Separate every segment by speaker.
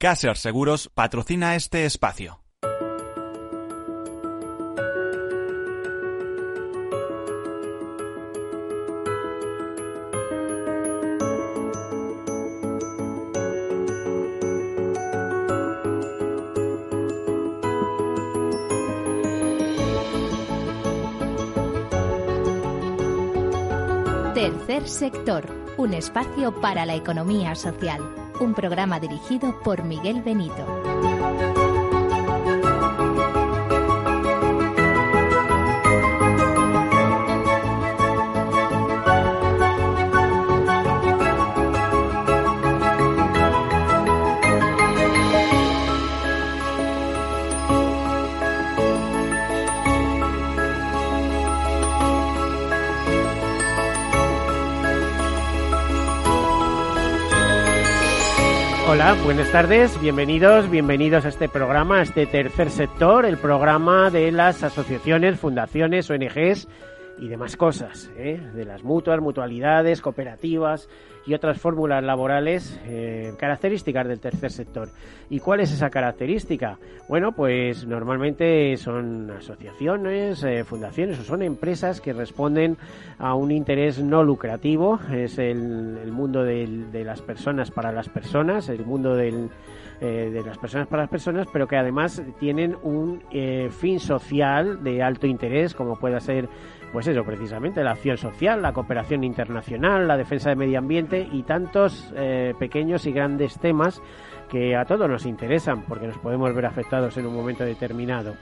Speaker 1: Caser Seguros patrocina este espacio.
Speaker 2: Tercer sector, un espacio para la economía social un programa dirigido por Miguel Benito.
Speaker 3: Buenas tardes, bienvenidos, bienvenidos a este programa, a este tercer sector, el programa de las asociaciones, fundaciones, ONGs y demás cosas, ¿eh? de las mutuas, mutualidades, cooperativas y otras fórmulas laborales eh, características del tercer sector. ¿Y cuál es esa característica? Bueno, pues normalmente son asociaciones, eh, fundaciones o son empresas que responden a un interés no lucrativo, es el, mundo de las personas para las personas, el mundo del de las personas para las personas, pero que además tienen un fin social de alto interés, como pueda ser pues eso, precisamente, la acción social, la cooperación internacional, la defensa del medio ambiente y tantos eh, pequeños y grandes temas que a todos nos interesan porque nos podemos ver afectados en un momento determinado.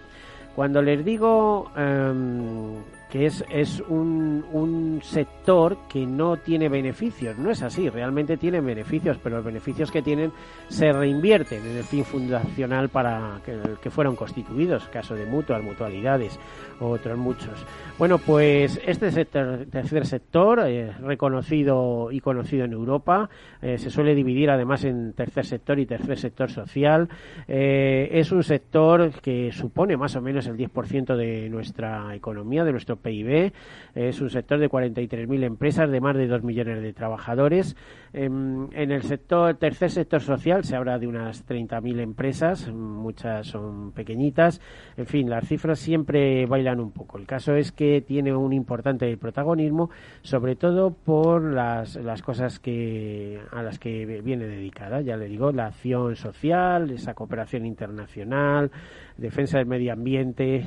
Speaker 3: Cuando les digo em, que es, es un, un, sector que no tiene beneficios. No es así, realmente tiene beneficios, pero los beneficios que tienen se reinvierten en el fin fundacional para que, que fueron constituidos, caso de mutuas, mutualidades, otros muchos. Bueno, pues este sector, tercer sector, eh, reconocido y conocido en Europa, eh, se suele dividir además en tercer sector y tercer sector social. Eh, es un sector que supone más o menos el 10% de nuestra economía, de nuestro PIB. Es un sector de 43.000 empresas, de más de 2 millones de trabajadores. En, el sector tercer sector social se habla de unas 30.000 empresas, muchas son pequeñitas. En fin, las cifras siempre bailan un poco. El caso es que tiene un importante protagonismo, sobre todo por las, las cosas que a las que viene dedicada. Ya le digo, la acción social, esa cooperación internacional, defensa del medio ambiente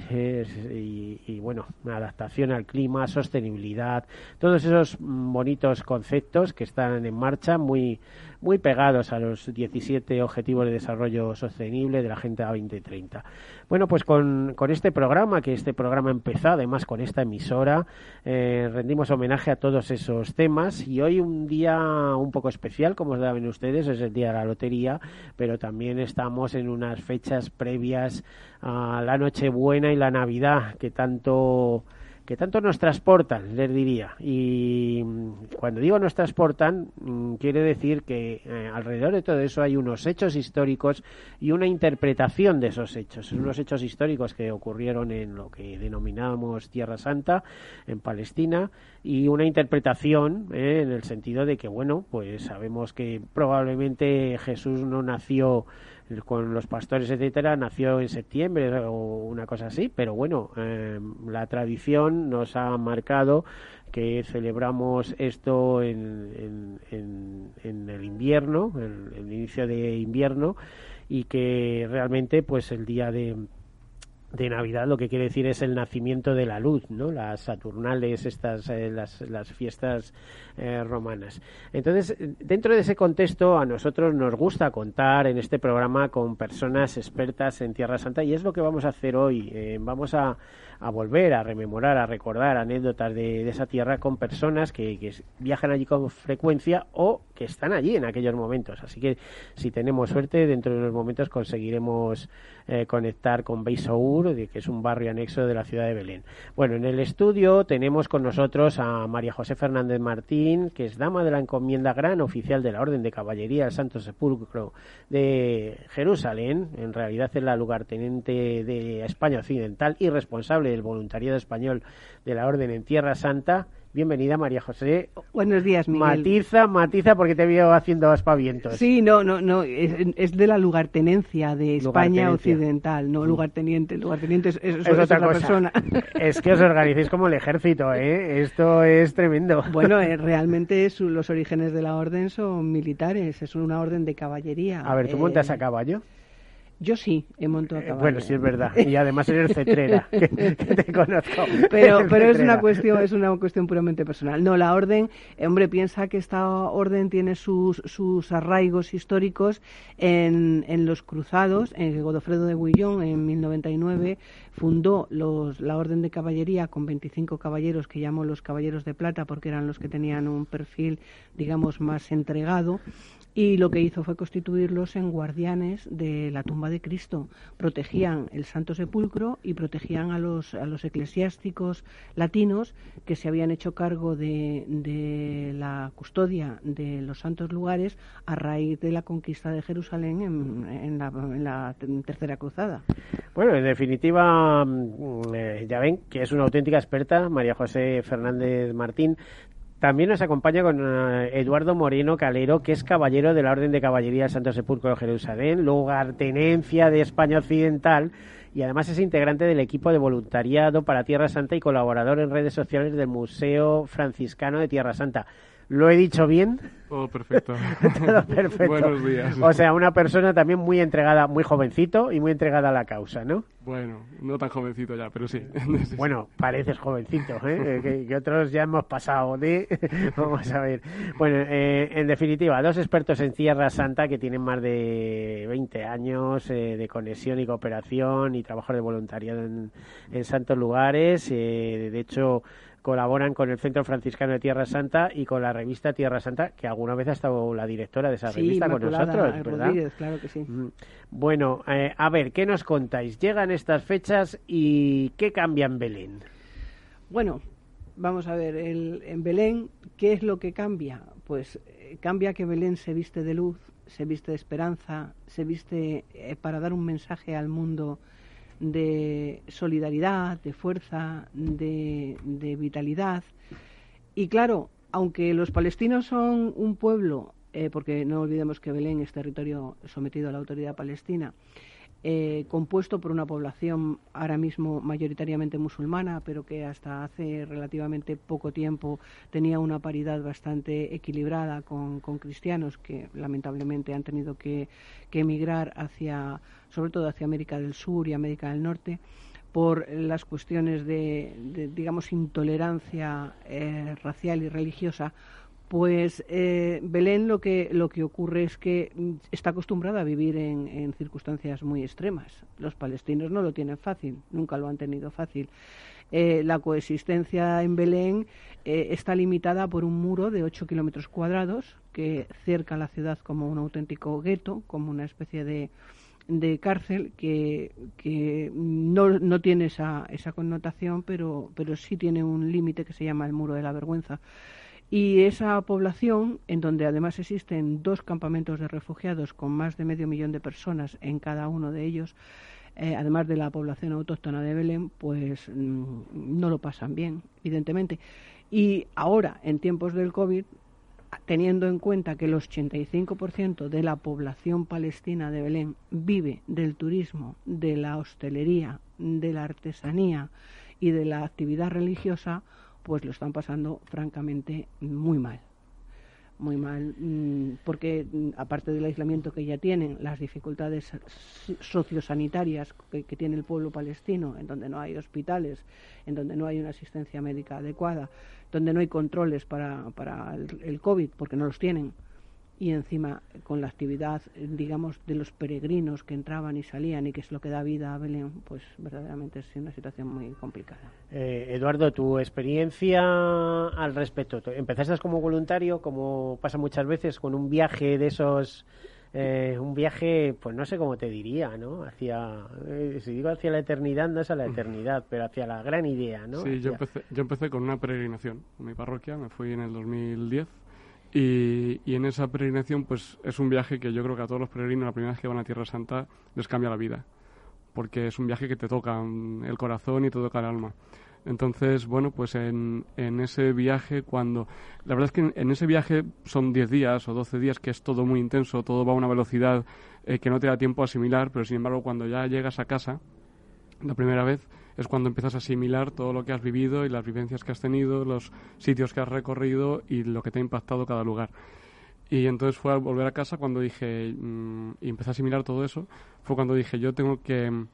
Speaker 3: y, y, bueno, adaptación al clima, sostenibilidad, todos esos bonitos conceptos que están en marcha muy muy pegados a los 17 Objetivos de Desarrollo Sostenible de la Agenda 2030. Bueno, pues con, con este programa, que este programa empezó además con esta emisora, eh, rendimos homenaje a todos esos temas y hoy un día un poco especial, como saben ustedes, es el día de la lotería, pero también estamos en unas fechas previas a la Nochebuena y la Navidad que tanto que tanto nos transportan, les diría. Y mm, cuando digo nos transportan, mm, quiere decir que eh, alrededor de todo eso hay unos hechos históricos y una interpretación de esos hechos. Unos hechos históricos que ocurrieron en lo que denominamos Tierra Santa, en Palestina, y una interpretación eh, en el sentido de que, bueno, pues sabemos que probablemente Jesús no nació con los pastores, etcétera, nació en septiembre o una cosa así, pero bueno, eh, la tradición nos ha marcado que celebramos esto en, en, el invierno, en el inicio de invierno, y que realmente pues el día de de Navidad lo que quiere decir es el nacimiento de la luz, ¿no? Las Saturnales, estas, eh, las, las, fiestas eh, romanas. Entonces, dentro de ese contexto, a nosotros nos gusta contar en este programa con personas expertas en Tierra Santa y es lo que vamos a hacer hoy. Eh, vamos a, a, volver a rememorar, a recordar anécdotas de, esa tierra con personas que, que viajan allí con frecuencia o que están allí en aquellos momentos. Así que si tenemos suerte, dentro de unos momentos conseguiremos eh, conectar con Beisour, que es un barrio anexo de la ciudad de Belén. Bueno, en el estudio tenemos con nosotros a María José Fernández Martín, que es dama de la encomienda gran oficial de la Orden de Caballería del Santo Sepulcro de Jerusalén. En realidad es la lugarteniente de España Occidental y responsable del voluntariado español de la Orden en Tierra Santa Bienvenida, María José.
Speaker 4: Buenos días, Miguel.
Speaker 3: Matiza, matiza, porque te veo haciendo aspavientos.
Speaker 4: Sí, no, no, no, es, de la lugartenencia de España Occidental, no lugarteniente. Lugarteniente es, es, otra, persona.
Speaker 3: Es que os organicéis como el ejército, ¿eh? Esto es tremendo.
Speaker 4: Bueno, eh, realmente los orígenes de la orden son militares, es una orden de caballería.
Speaker 3: A ver, ¿tú montas a eh, caballo?
Speaker 4: Yo sí, he montado a eh, caballo.
Speaker 3: bueno, sí es verdad. Y además eres cetrera, que, te conozco.
Speaker 4: Pero, pero es una cuestión, es una cuestión puramente personal. No, la orden, hombre, piensa que esta orden tiene sus, sus arraigos históricos en, en los cruzados. En Godofredo de Guillón, en 1099, fundó los, la orden de caballería con 25 caballeros que llamó los caballeros de plata porque eran los que tenían un perfil, digamos, más entregado y lo que hizo fue constituirlos en guardianes de la tumba de Cristo. Protegían el Santo Sepulcro y protegían a los, a los eclesiásticos latinos que se habían hecho cargo de, de la custodia de los santos lugares a raíz de la conquista de Jerusalén en, en, la, en la, Tercera Cruzada.
Speaker 3: Bueno, en definitiva, mm, eh, ya ven que es una auténtica experta, María José Fernández Martín. También nos acompaña con eh, Eduardo Moreno Calero, que es caballero de la Orden de Caballería del Santo Sepulcro de Jerusalén, lugartenencia de España Occidental y además es integrante del equipo de voluntariado para Tierra Santa y colaborador en redes sociales del Museo Franciscano de Tierra Santa. ¿Lo he dicho bien?
Speaker 5: Todo perfecto.
Speaker 3: Todo perfecto.
Speaker 5: Buenos días.
Speaker 3: O sea, una persona también muy entregada, muy jovencito y muy entregada a la causa, ¿no?
Speaker 5: Bueno, no tan jovencito ya, pero sí.
Speaker 3: bueno, pareces jovencito, ¿eh? que, otros ya hemos pasado de... Vamos a ver. Bueno, eh, en definitiva, dos expertos en Tierra Santa que tienen más de 20 años eh, de conexión y cooperación y trabajo de voluntariado en, en santos lugares. Eh, de hecho colaboran con el Centro Franciscano de Tierra Santa y con la revista Tierra Santa, que alguna vez ha estado la directora de esa revista con nosotros, ¿verdad?
Speaker 4: claro que sí.
Speaker 3: Bueno, eh, a ver, ¿qué nos contáis? Llegan estas fechas y ¿qué cambia en Belén?
Speaker 4: Bueno, vamos a ver, el, en Belén, ¿qué es lo que cambia? Pues eh, cambia que Belén se viste de luz, se viste de esperanza, se viste eh, para dar un mensaje al mundo de solidaridad, de fuerza, de, vitalidad. Y claro, aunque los palestinos son un pueblo, eh, porque no olvidemos que Belén es territorio sometido a la autoridad palestina, eh, compuesto por una población ahora mismo mayoritariamente musulmana, pero que hasta hace relativamente poco tiempo tenía una paridad bastante equilibrada con, cristianos que lamentablemente han tenido que, emigrar hacia, sobre todo hacia América del Sur y América del Norte por las cuestiones de, digamos, intolerancia eh, racial y religiosa pues eh, Belén lo que, lo que ocurre es que mm, está acostumbrada a vivir en, circunstancias muy extremas. Los palestinos no lo tienen fácil, nunca lo han tenido fácil. Eh, la coexistencia en Belén eh, está limitada por un muro de 8 kilómetros cuadrados que cerca la ciudad como un auténtico gueto, como una especie de, de cárcel que, que no, no, tiene esa, esa connotación, pero, pero sí tiene un límite que se llama el muro de la vergüenza. Y esa población, en donde además existen dos campamentos de refugiados con más de medio millón de personas en cada uno de ellos, eh, además de la población autóctona de Belén, pues mm, no lo pasan bien, evidentemente. Y ahora, en tiempos del COVID, teniendo en cuenta que el 85% de la población palestina de Belén vive del turismo, de la hostelería, de la artesanía y de la actividad religiosa, pues lo están pasando francamente muy mal. Muy mal, mm, porque mm, aparte del aislamiento que ya tienen, las dificultades sociosanitarias que, tiene el pueblo palestino, en donde no hay hospitales, en donde no hay una asistencia médica adecuada, donde no hay controles para, para el COVID, porque no los tienen, y encima con la actividad, digamos, de los peregrinos que entraban y salían y que es lo que da vida a Belén, pues verdaderamente es una situación muy complicada.
Speaker 3: Eh, Eduardo, tu experiencia al respecto. Empezaste como voluntario, como pasa muchas veces, con un viaje de esos... Eh, un viaje, pues no sé cómo te diría, ¿no? Hacia, eh, si digo hacia la eternidad, no es a la eternidad, pero hacia la gran idea, ¿no?
Speaker 5: Sí, yo, empecé, yo empecé con una peregrinación en mi parroquia, me fui en el 2010 y, en esa peregrinación, pues es un viaje que yo creo que a todos los peregrinos, la primera vez que van a Tierra Santa, les cambia la vida. Porque es un viaje que te toca el corazón y te toca el alma. Entonces, bueno, pues en, en ese viaje, cuando. La verdad es que en, ese viaje son 10 días o 12 días, que es todo muy intenso, todo va a una velocidad eh, que no te da tiempo a asimilar, pero sin embargo, cuando ya llegas a casa, la primera vez, es cuando empiezas a asimilar todo lo que has vivido y las vivencias que has tenido, los sitios que has recorrido y lo que te ha impactado cada lugar. Y entonces fue al volver a casa cuando dije, mm, y empecé a asimilar todo eso, fue cuando dije, yo tengo que,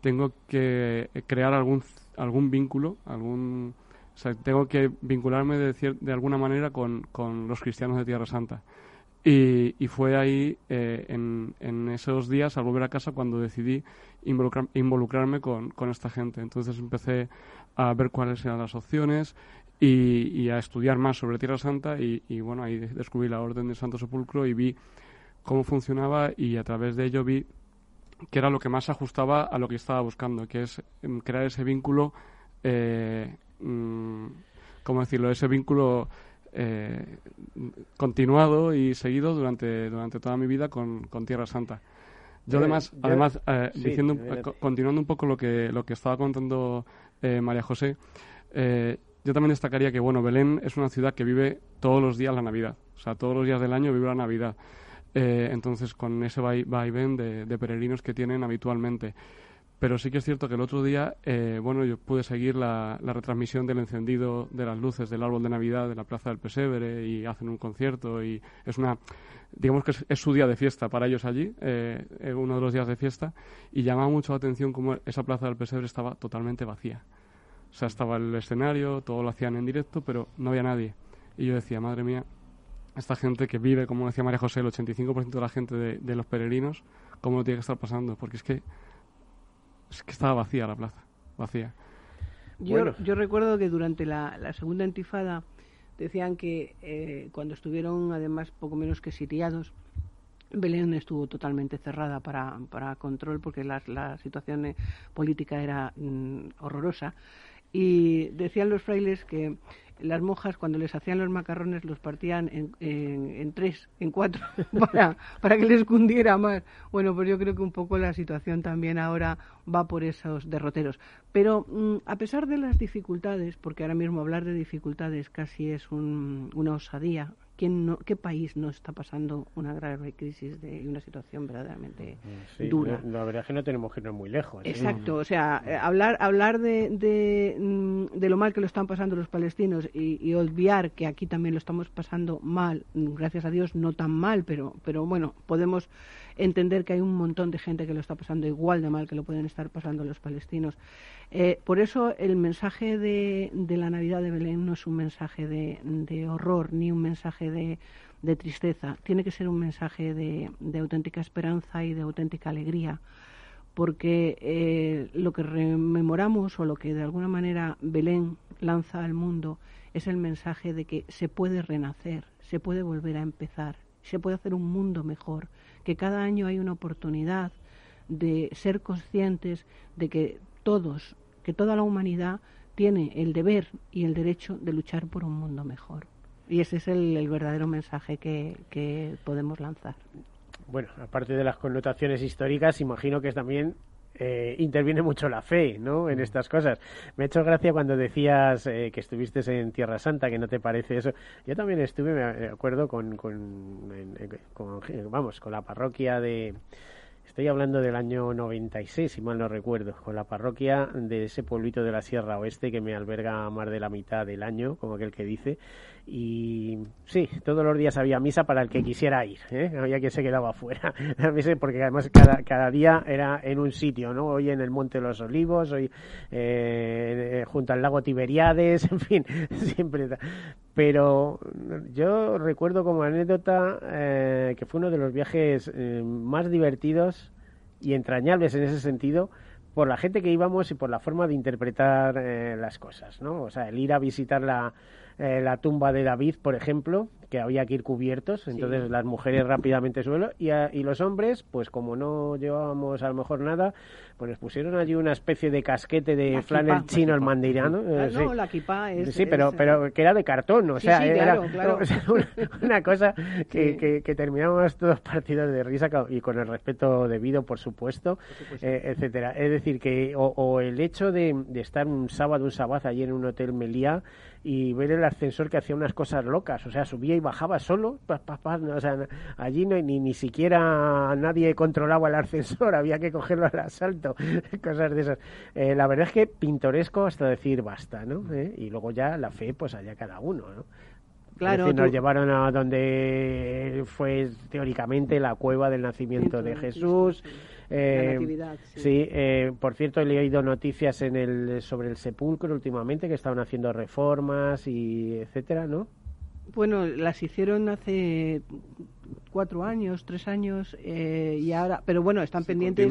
Speaker 5: tengo que crear algún, algún vínculo, algún, o sea, tengo que vincularme de, de alguna manera con, con, los cristianos de Tierra Santa. Y, y fue ahí, eh, en, esos días, al volver a casa, cuando decidí involucrar, involucrarme con, con esta gente. Entonces empecé a ver cuáles eran las opciones y, a estudiar más sobre Tierra Santa y, bueno, ahí descubrí la Orden del Santo Sepulcro y vi cómo funcionaba y a través de ello vi que era lo que más ajustaba a lo que estaba buscando, que es em, crear ese vínculo, eh, mm, ¿cómo decirlo? Ese vínculo eh, continuado y seguido durante, durante toda mi vida con, con Tierra Santa. Yo además, además eh, diciendo, continuando un poco lo que, lo que estaba contando María José, yo también destacaría que, bueno, Belén es una ciudad que vive todos los días la Navidad. O sea, todos los días del año vive la Navidad. Eh, entonces, con ese va y ven de, peregrinos que tienen habitualmente. Pero sí que es cierto que el otro día, eh, bueno, yo pude seguir la, retransmisión del encendido de las luces del árbol de Navidad de la Plaza del Pesebre y hacen un concierto y es una, digamos que es, su día de fiesta para ellos allí, eh, uno de los días de fiesta, y llama mucho la atención cómo esa Plaza del Pesebre estaba totalmente vacía. O sea, estaba el escenario, todo lo hacían en directo, pero no había nadie. Y yo decía, madre mía, esta gente que vive, como decía María José, el 85% de la gente de, los peregrinos, ¿cómo lo tiene que estar pasando? Porque es que, es que estaba vacía la plaza, vacía.
Speaker 4: Yo, yo recuerdo que durante la, segunda intifada decían que eh, cuando estuvieron además poco menos que sitiados, Belén estuvo totalmente cerrada para, para control porque la, la situación política era mm, horrorosa y decían los frailes que las monjas cuando les hacían los macarrones los partían en, en, tres, en cuatro, para, para, que les cundiera más. Bueno, pues yo creo que un poco la situación también ahora va por esos derroteros. Pero mm, a pesar de las dificultades, porque ahora mismo hablar de dificultades casi es un, una osadía, ¿Qué país no está pasando una grave crisis de, y una situación verdaderamente dura?
Speaker 3: La, verdad es que no tenemos que ir muy lejos.
Speaker 4: ¿eh? Exacto, o sea, eh, hablar, hablar de, mm, de, lo mal que lo están pasando los palestinos y, y, obviar que aquí también lo estamos pasando mal, gracias a Dios no tan mal, pero, pero bueno, podemos entender que hay un montón de gente que lo está pasando igual de mal que lo pueden estar pasando los palestinos. Eh, por eso el mensaje de, la Navidad de Belén no es un mensaje de, horror ni un mensaje de, tristeza, tiene que ser un mensaje de, auténtica esperanza y de auténtica alegría porque eh, lo que rememoramos o lo que de alguna manera Belén lanza al mundo es el mensaje de que se puede renacer, se puede volver a empezar, se puede hacer un mundo mejor, que cada año hay una oportunidad de ser conscientes de que todos, que toda la humanidad tiene el deber y el derecho de luchar por un mundo mejor. Y ese es el, verdadero mensaje que, podemos lanzar.
Speaker 3: Bueno, aparte de las connotaciones históricas, imagino que también eh, interviene mucho la fe, ¿no? En mm. estas cosas. Me ha hecho gracia cuando decías eh, que estuviste en Tierra Santa, que no te parece eso. Yo también estuve, me acuerdo, con, con vamos, con la parroquia de Estoy hablando del año 96, si mal no recuerdo, con la parroquia de ese pueblito de la Sierra Oeste que me alberga más de la mitad del año, como aquel que dice. Y sí, todos los días había misa para el que quisiera ir, ¿eh? había que se quedaba fuera, porque además cada, cada día era en un sitio, ¿no? Hoy en el Monte de los Olivos, hoy eh, junto al lago Tiberiades, en fin, siempre. Pero yo recuerdo como anécdota eh, que fue uno de los viajes eh, más divertidos y entrañables en ese sentido por la gente que íbamos y por la forma de interpretar eh, las cosas, ¿no? O sea, el ir a visitar la, la tumba de David, por ejemplo, que había que ir cubiertos, entonces las mujeres rápidamente suelo y, y los hombres, pues como no llevábamos a lo mejor nada, pues nos pusieron allí una especie de casquete de flanel chino el mandirano.
Speaker 4: Ah, no, la kipa es...
Speaker 3: Sí, pero, pero que era de cartón, o sea, era una, cosa que, que, terminamos todos partidos de risa y con el respeto debido, por supuesto, eh, etcétera. Es decir, que o, el hecho de, de, estar un sábado, un sabaz allí en un hotel Meliá y ver el ascensor que hacía unas cosas locas, o sea, subía y bajaba solo, o sea, allí no, ni, ni siquiera nadie controlaba el ascensor, había que cogerlo al asalto, cosas de esas. Eh, la verdad es que pintoresco hasta decir basta, ¿no? ¿Eh? Y luego ya la fe, pues allá cada uno, ¿no? Claro, nos llevaron a donde fue teóricamente la cueva del nacimiento de Jesús.
Speaker 4: Eh,
Speaker 3: sí, eh, por cierto, he leído noticias en el, sobre el sepulcro últimamente que estaban haciendo reformas y etcétera, ¿no?
Speaker 4: Bueno, las hicieron hace cuatro años, tres años, eh, y ahora, pero bueno, están pendientes,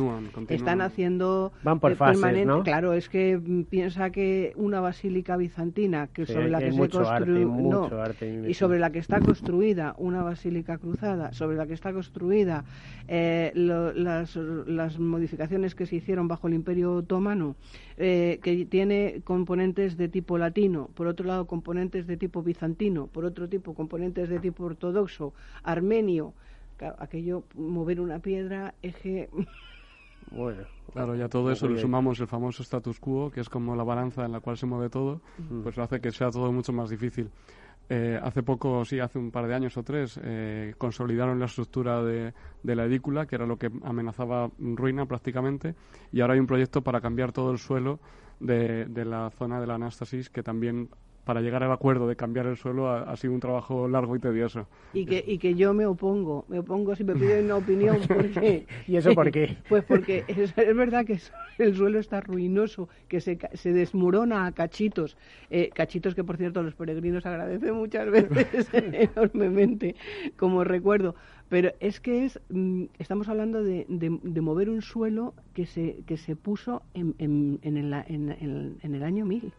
Speaker 4: están haciendo
Speaker 3: Van por fases, ¿no?
Speaker 4: Claro, es que piensa que una basílica bizantina, que sobre la que se construyó, y sobre la que está construida una basílica cruzada, sobre la que está construida eh, las, las modificaciones que se hicieron bajo el Imperio Otomano, eh, que tiene componentes de tipo latino, por otro lado componentes de tipo bizantino, por otro tipo componentes de tipo ortodoxo, armenio, aquello, mover una piedra, eje...
Speaker 5: Bueno, claro, ya todo eso le sumamos el famoso status quo, que es como la balanza en la cual se mueve todo, pues hace que sea todo mucho más difícil. Eh, hace poco, sí, hace un par de años o tres, eh, consolidaron la estructura de, de, la edícula, que era lo que amenazaba ruina prácticamente, y ahora hay un proyecto para cambiar todo el suelo de, de la zona de la anástasis, que también para llegar al acuerdo de cambiar el suelo ha, sido un trabajo largo y tedioso.
Speaker 4: Y que, y que yo me opongo, me opongo si me piden una opinión. Porque,
Speaker 3: ¿Y eso por qué?
Speaker 4: Pues porque es, verdad que el suelo está ruinoso, que se, se desmorona a cachitos, eh, cachitos que por cierto los peregrinos agradecen muchas veces enormemente como recuerdo. Pero es que es, mm, estamos hablando de, de, mover un suelo que se, que se puso en, en, en, el, en el año 1000.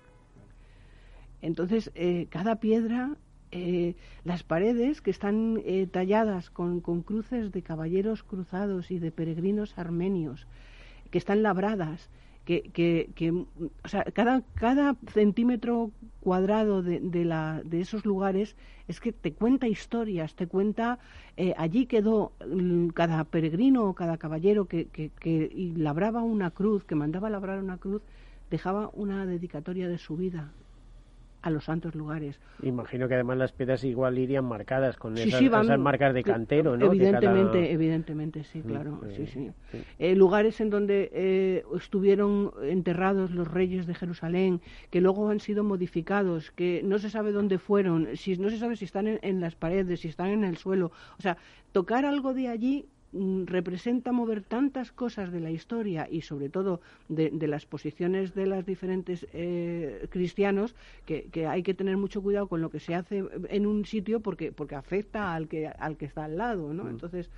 Speaker 4: Entonces, eh, cada piedra, eh, las paredes que están eh, talladas con, cruces de caballeros cruzados y de peregrinos armenios, que están labradas, que, que, o sea, cada, cada centímetro cuadrado de, esos lugares es que te cuenta historias, te cuenta, allí quedó mm, cada peregrino o cada caballero que, que, que labraba una cruz, que mandaba labrar una cruz, dejaba una dedicatoria de su vida a los santos lugares.
Speaker 3: Imagino que además las piedras igual irían marcadas con esas, marcas de cantero, ¿no?
Speaker 4: Evidentemente, evidentemente, sí, mm, claro, sí, sí. Eh, lugares en donde eh, estuvieron enterrados los reyes de Jerusalén, que luego han sido modificados, que no se sabe dónde fueron, si no se sabe si están en las paredes, si están en el suelo, o sea, tocar algo de allí representa mover tantas cosas de la historia y sobre todo de, las posiciones de los diferentes eh, cristianos que, hay que tener mucho cuidado con lo que se hace en un sitio porque porque afecta al que al que está al lado ¿no? Mm. entonces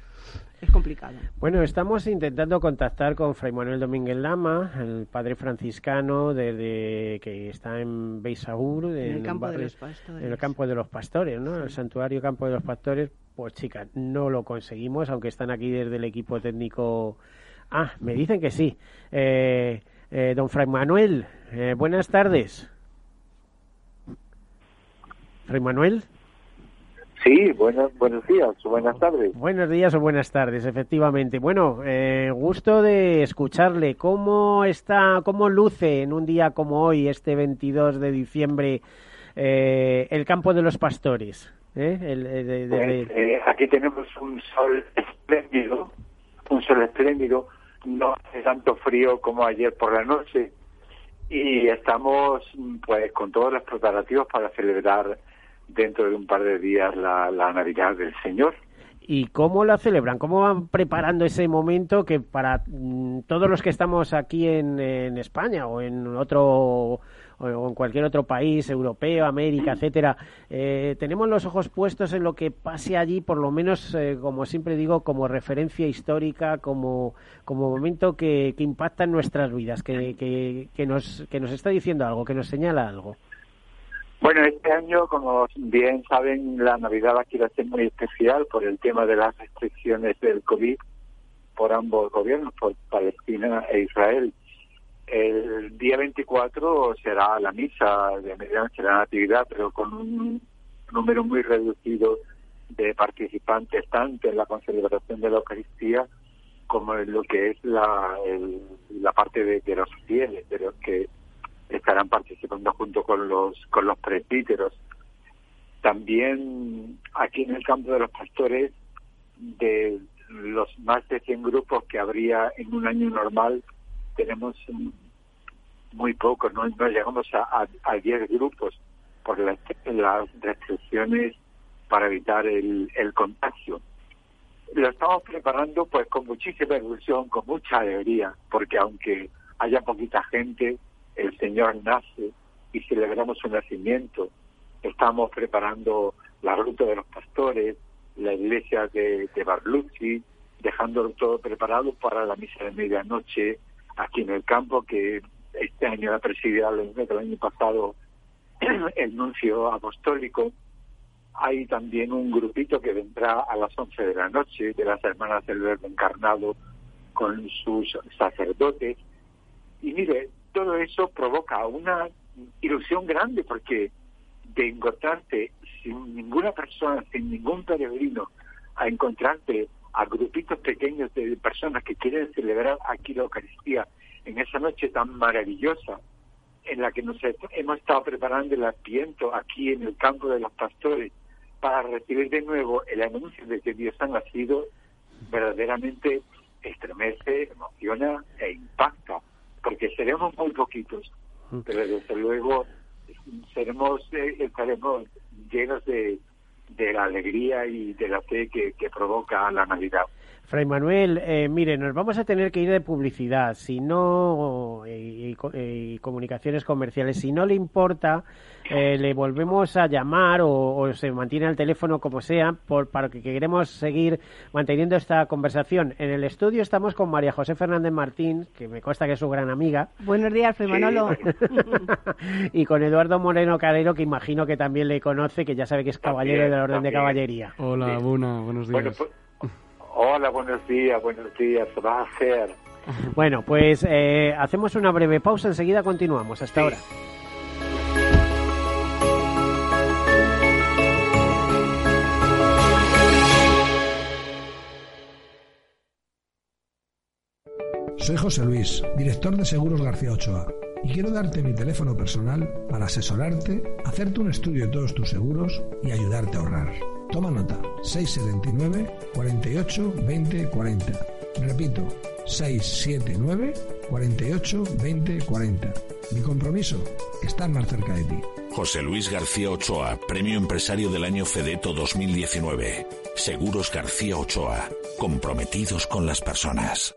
Speaker 4: es complicado
Speaker 3: bueno estamos intentando contactar con Fray Manuel Domínguez Lama el padre franciscano de, que está en Beisaur
Speaker 4: en, el campo de los
Speaker 3: pastores en el campo de los pastores ¿no? el santuario campo de los pastores pues chicas, no lo conseguimos, aunque están aquí desde el equipo técnico. Ah, me dicen que sí. Eh, eh, don Fray Manuel, eh, buenas tardes. Fray Manuel.
Speaker 6: Sí, buenos, buenos días o buenas tardes.
Speaker 3: Buenos días o buenas tardes, efectivamente. Bueno, gusto de escucharle. ¿Cómo está, cómo luce en un día como hoy, este 22 de diciembre, el campo de los pastores? ¿Eh?
Speaker 6: Pues, eh, aquí tenemos un sol espléndido, un sol espléndido, no hace tanto frío como ayer por la noche y estamos pues con todos los preparativos para celebrar dentro de un par de días la, Navidad del Señor.
Speaker 3: ¿Y cómo la celebran? ¿Cómo van preparando ese momento que para mm, todos los que estamos aquí en, en España o en otro o en cualquier otro país europeo, América, etcétera, eh, tenemos los ojos puestos en lo que pase allí, por lo menos, eh, como siempre digo, como referencia histórica, como, como momento que, que impacta en nuestras vidas, que, que, nos, que nos está diciendo algo, que nos señala algo.
Speaker 6: Bueno, este año, como bien saben, la Navidad aquí va a ser muy especial por el tema de las restricciones del COVID por ambos gobiernos, por Palestina e Israel. El día 24 será la misa de medianoche, la natividad, pero con un número muy reducido de participantes, tanto en la celebración de la Eucaristía como en lo que es la, la parte de, de los fieles, de los que estarán participando junto con los con los presbíteros. También aquí en el campo de los pastores, de los más de 100 grupos que habría en un año normal, tenemos muy pocos, no, llegamos a, a, 10 grupos por las, restricciones para evitar el, contagio. Lo estamos preparando pues con muchísima ilusión, con mucha alegría, porque aunque haya poquita gente, el Señor nace y celebramos su nacimiento. Estamos preparando la ruta de los pastores, la iglesia de, de Barlucci, dejándolo todo preparado para la misa de medianoche aquí en el campo, que este año ha presidido el año pasado el nuncio apostólico. Hay también un grupito que vendrá a las 11 de la noche de las hermanas del Verbo Encarnado con sus sacerdotes. Y mire, todo eso provoca una ilusión grande porque de encontrarte sin ninguna persona, sin ningún peregrino, a encontrarte a grupitos pequeños de personas que quieren celebrar aquí la Eucaristía en esa noche tan maravillosa en la que nos hemos estado preparando el asiento aquí en el campo de los pastores para recibir de nuevo el anuncio de que Dios ha nacido, verdaderamente estremece, emociona e impacta porque seremos muy poquitos, pero desde luego seremos, eh, estaremos llenos de, de la alegría y de la fe que, que provoca la Navidad.
Speaker 3: Fray Manuel, eh, mire, nos vamos a tener que ir de publicidad, si no, y, comunicaciones comerciales. Si no le importa, eh, le volvemos a llamar o, se mantiene el teléfono como sea, por, para que queremos seguir manteniendo esta conversación. En el estudio estamos con María José Fernández Martín, que me consta que es su gran amiga.
Speaker 4: Buenos días, Fray Manolo.
Speaker 3: y con Eduardo Moreno Calero, que imagino que también le conoce, que ya sabe que es caballero del Orden de Caballería.
Speaker 5: Hola, buenos días. Pues,
Speaker 6: Hola, buenos días, buenos días, va a hacer?
Speaker 3: Bueno, pues eh, hacemos una breve pausa, enseguida continuamos. Hasta ahora.
Speaker 7: Soy José Luis, director de Seguros García Ochoa, y quiero darte mi teléfono personal para asesorarte, hacerte un estudio de todos tus seguros y ayudarte a ahorrar. Toma nota, 679 48 20 40. Repito, 679 48 20 40. Mi compromiso, estar más cerca de ti.
Speaker 8: José Luis García Ochoa, Premio Empresario del Año Fedeto 2019. Seguros García Ochoa, comprometidos con las personas.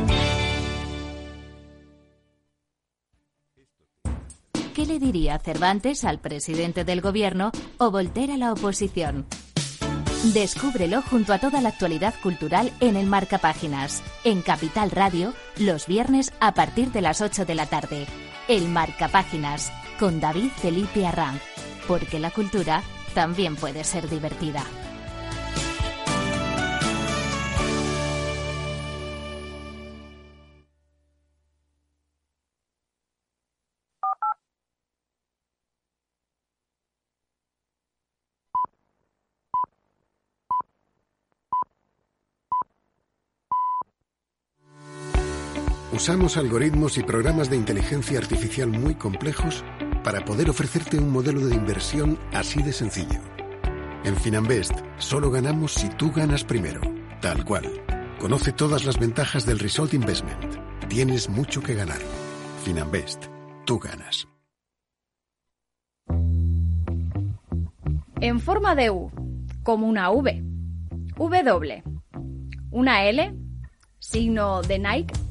Speaker 2: Le diría Cervantes al presidente del gobierno o Voltaire a la oposición? Descúbrelo junto a toda la actualidad cultural en el Marca Páginas, en Capital Radio, los viernes a partir de las 8 de la tarde. El Marca Páginas, con David Felipe Arranz, porque la cultura también puede ser divertida.
Speaker 9: Usamos algoritmos y programas de inteligencia artificial muy complejos para poder ofrecerte un modelo de inversión así de sencillo. En Finanbest solo ganamos si tú ganas primero, tal cual. Conoce todas las ventajas del Result Investment. Tienes mucho que ganar. Finanbest, tú ganas.
Speaker 10: En forma de U, como una V. W. Una L, signo de Nike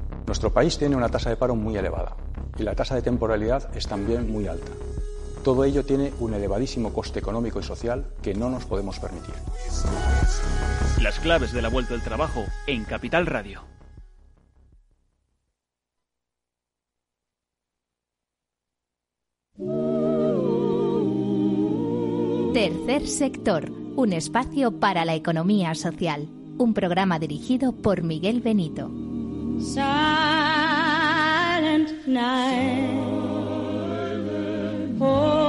Speaker 11: Nuestro país tiene una tasa de paro muy elevada y la tasa de temporalidad es también muy alta. Todo ello tiene un elevadísimo coste económico y social que no nos podemos permitir.
Speaker 1: Las claves de la vuelta del trabajo en Capital Radio.
Speaker 2: Tercer sector, un espacio para la economía social. Un programa dirigido por Miguel Benito. silent night. Silent. Oh.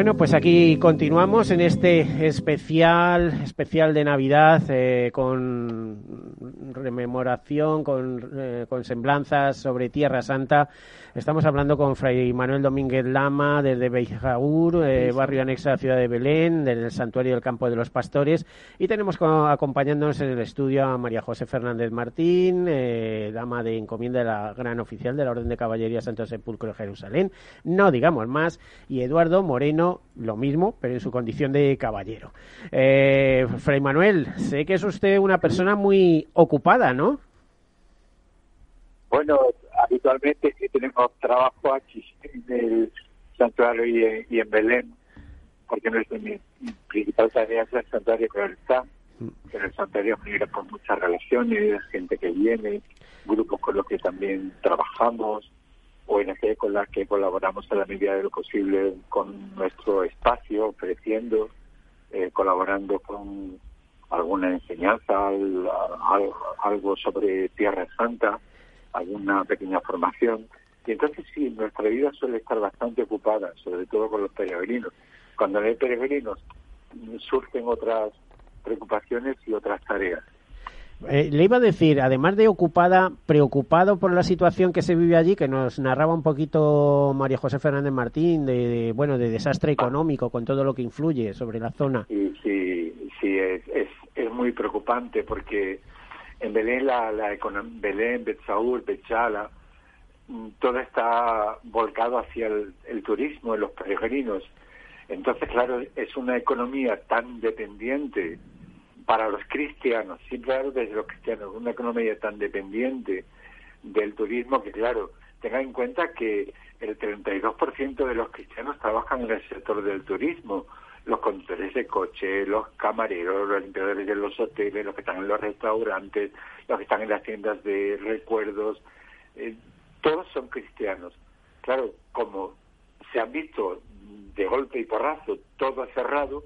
Speaker 3: Bueno, pues aquí continuamos en este especial, especial de Navidad eh, con con, eh, con semblanzas sobre Tierra Santa Estamos hablando con Fray Manuel Domínguez Lama desde Beijaur, eh, barrio anexo a la ciudad de Belén, del Santuario del Campo de los Pastores. Y tenemos acompañándonos en el estudio a María José Fernández Martín, eh, dama de encomienda de la Gran Oficial de la Orden de Caballería Santo Sepulcro de Jerusalén. No digamos más. Y Eduardo Moreno, lo mismo, pero en su condición de caballero. Eh, Fray Manuel, sé que es usted una persona muy ocupada, ¿no?
Speaker 6: Bueno, habitualmente sí tenemos trabajo aquí en el santuario y en, Belén, porque nuestra principal tarea es el santuario pero está. En el santuario genera con muchas relaciones, gente que viene, grupos con los que también trabajamos, ONG con las que colaboramos a la medida de lo posible con nuestro espacio, ofreciendo, eh, colaborando con alguna enseñanza, algo sobre Tierra Santa, alguna pequeña formación. Y entonces sí, nuestra vida suele estar bastante ocupada, sobre todo con los peregrinos. Cuando no hay peregrinos surgen otras preocupaciones y otras tareas.
Speaker 3: Eh, le iba a decir, además de ocupada, preocupado por la situación que se vive allí, que nos narraba un poquito María José Fernández Martín, de, bueno, de desastre económico con todo lo que influye sobre la zona.
Speaker 6: Sí, sí, sí es, es, es muy preocupante porque en Belén, la, la Belén, Betsaúr, Bechala, mm, todo está volcado hacia el, turismo, los peregrinos. Entonces, claro, es una economía tan dependiente para los cristianos, siempre hablo desde los cristianos, una economía tan dependiente del turismo que, claro, tengan en cuenta que el 32% de los cristianos trabajan en el sector del turismo los conductores de coche, los camareros, los limpiadores de los hoteles, los que están en los restaurantes, los que están en las tiendas de recuerdos, eh, todos son cristianos. Claro, como se han visto de golpe y porrazo todo cerrado,